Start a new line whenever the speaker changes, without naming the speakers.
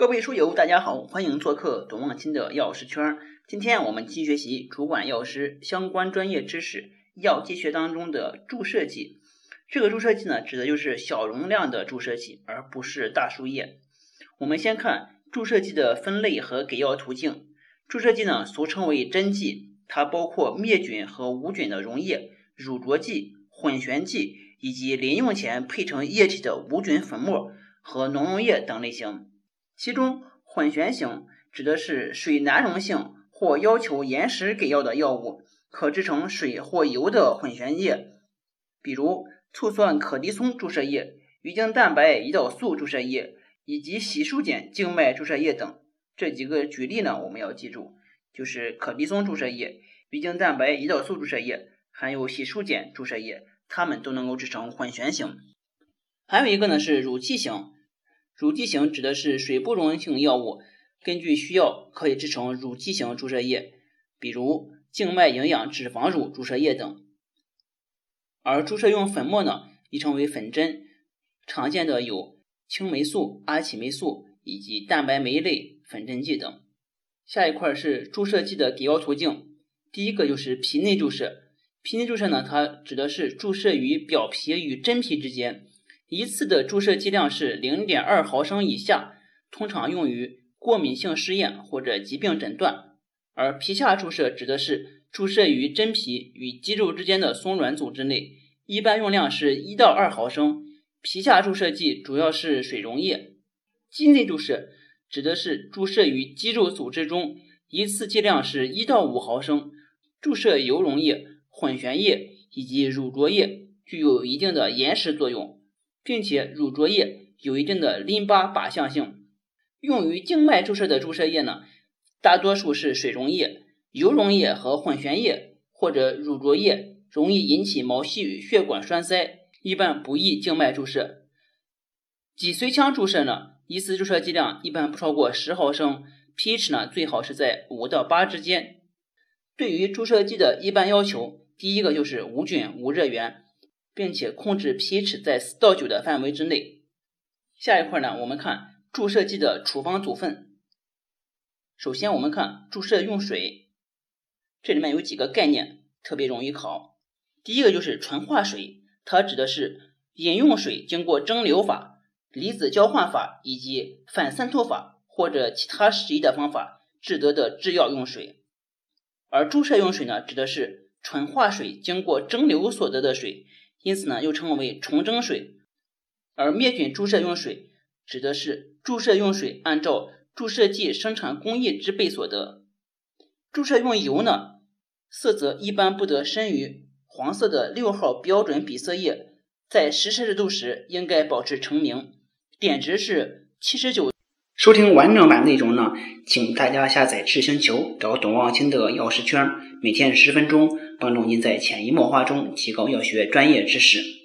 各位书友，大家好，欢迎做客董望清的药师圈。今天我们继续学习主管药师相关专业知识——药剂学当中的注射剂。这个注射剂呢，指的就是小容量的注射剂，而不是大输液。我们先看注射剂的分类和给药途径。注射剂呢，俗称为针剂，它包括灭菌和无菌的溶液、乳浊剂、混悬剂，以及临用前配成液体的无菌粉末和浓溶液等类型。其中，混悬型指的是水难溶性或要求延时给药的药物，可制成水或油的混悬液，比如醋酸可的松注射液、鱼精蛋白胰岛素注射液以及洗漱碱静脉注射液等。这几个举例呢，我们要记住，就是可的松注射液、鱼精蛋白胰岛素注射液，还有洗漱碱注射液，它们都能够制成混悬型。还有一个呢是乳剂型。乳剂型指的是水不溶性药物，根据需要可以制成乳剂型注射液，比如静脉营养脂肪乳注射液等。而注射用粉末呢，亦称为粉针，常见的有青霉素、阿奇霉素以及蛋白酶类粉针剂等。下一块是注射剂的给药途径，第一个就是皮内注射。皮内注射呢，它指的是注射于表皮与真皮之间。一次的注射剂量是零点二毫升以下，通常用于过敏性试验或者疾病诊断。而皮下注射指的是注射于真皮与肌肉之间的松软组织内，一般用量是一到二毫升。皮下注射剂主要是水溶液。肌内注射指的是注射于肌肉组织中，一次剂量是一到五毫升，注射油溶液、混悬液以及乳浊液，具有一定的延时作用。并且乳浊液有一定的淋巴靶向性，用于静脉注射的注射液呢，大多数是水溶液、油溶液和混悬液或者乳浊液，容易引起毛细血管栓塞，一般不宜静脉注射。脊髓腔注射呢，一次注射剂量一般不超过十毫升，pH 呢最好是在五到八之间。对于注射剂的一般要求，第一个就是无菌无热源。并且控制 pH 在四到九的范围之内。下一块呢，我们看注射剂的处方组分。首先，我们看注射用水，这里面有几个概念特别容易考。第一个就是纯化水，它指的是饮用水经过蒸馏法、离子交换法以及反渗透法或者其他适宜的方法制得的制药用水。而注射用水呢，指的是纯化水经过蒸馏所得的水。因此呢，又称为重蒸水，而灭菌注射用水指的是注射用水按照注射剂生产工艺制备所得。注射用油呢，色泽一般不得深于黄色的六号标准比色液，在十摄氏度时应该保持澄明，碘值是七十九。收听完整版内容呢，请大家下载智星球，找董望清的药师圈，每天十分钟，帮助您在潜移默化中提高药学专业知识。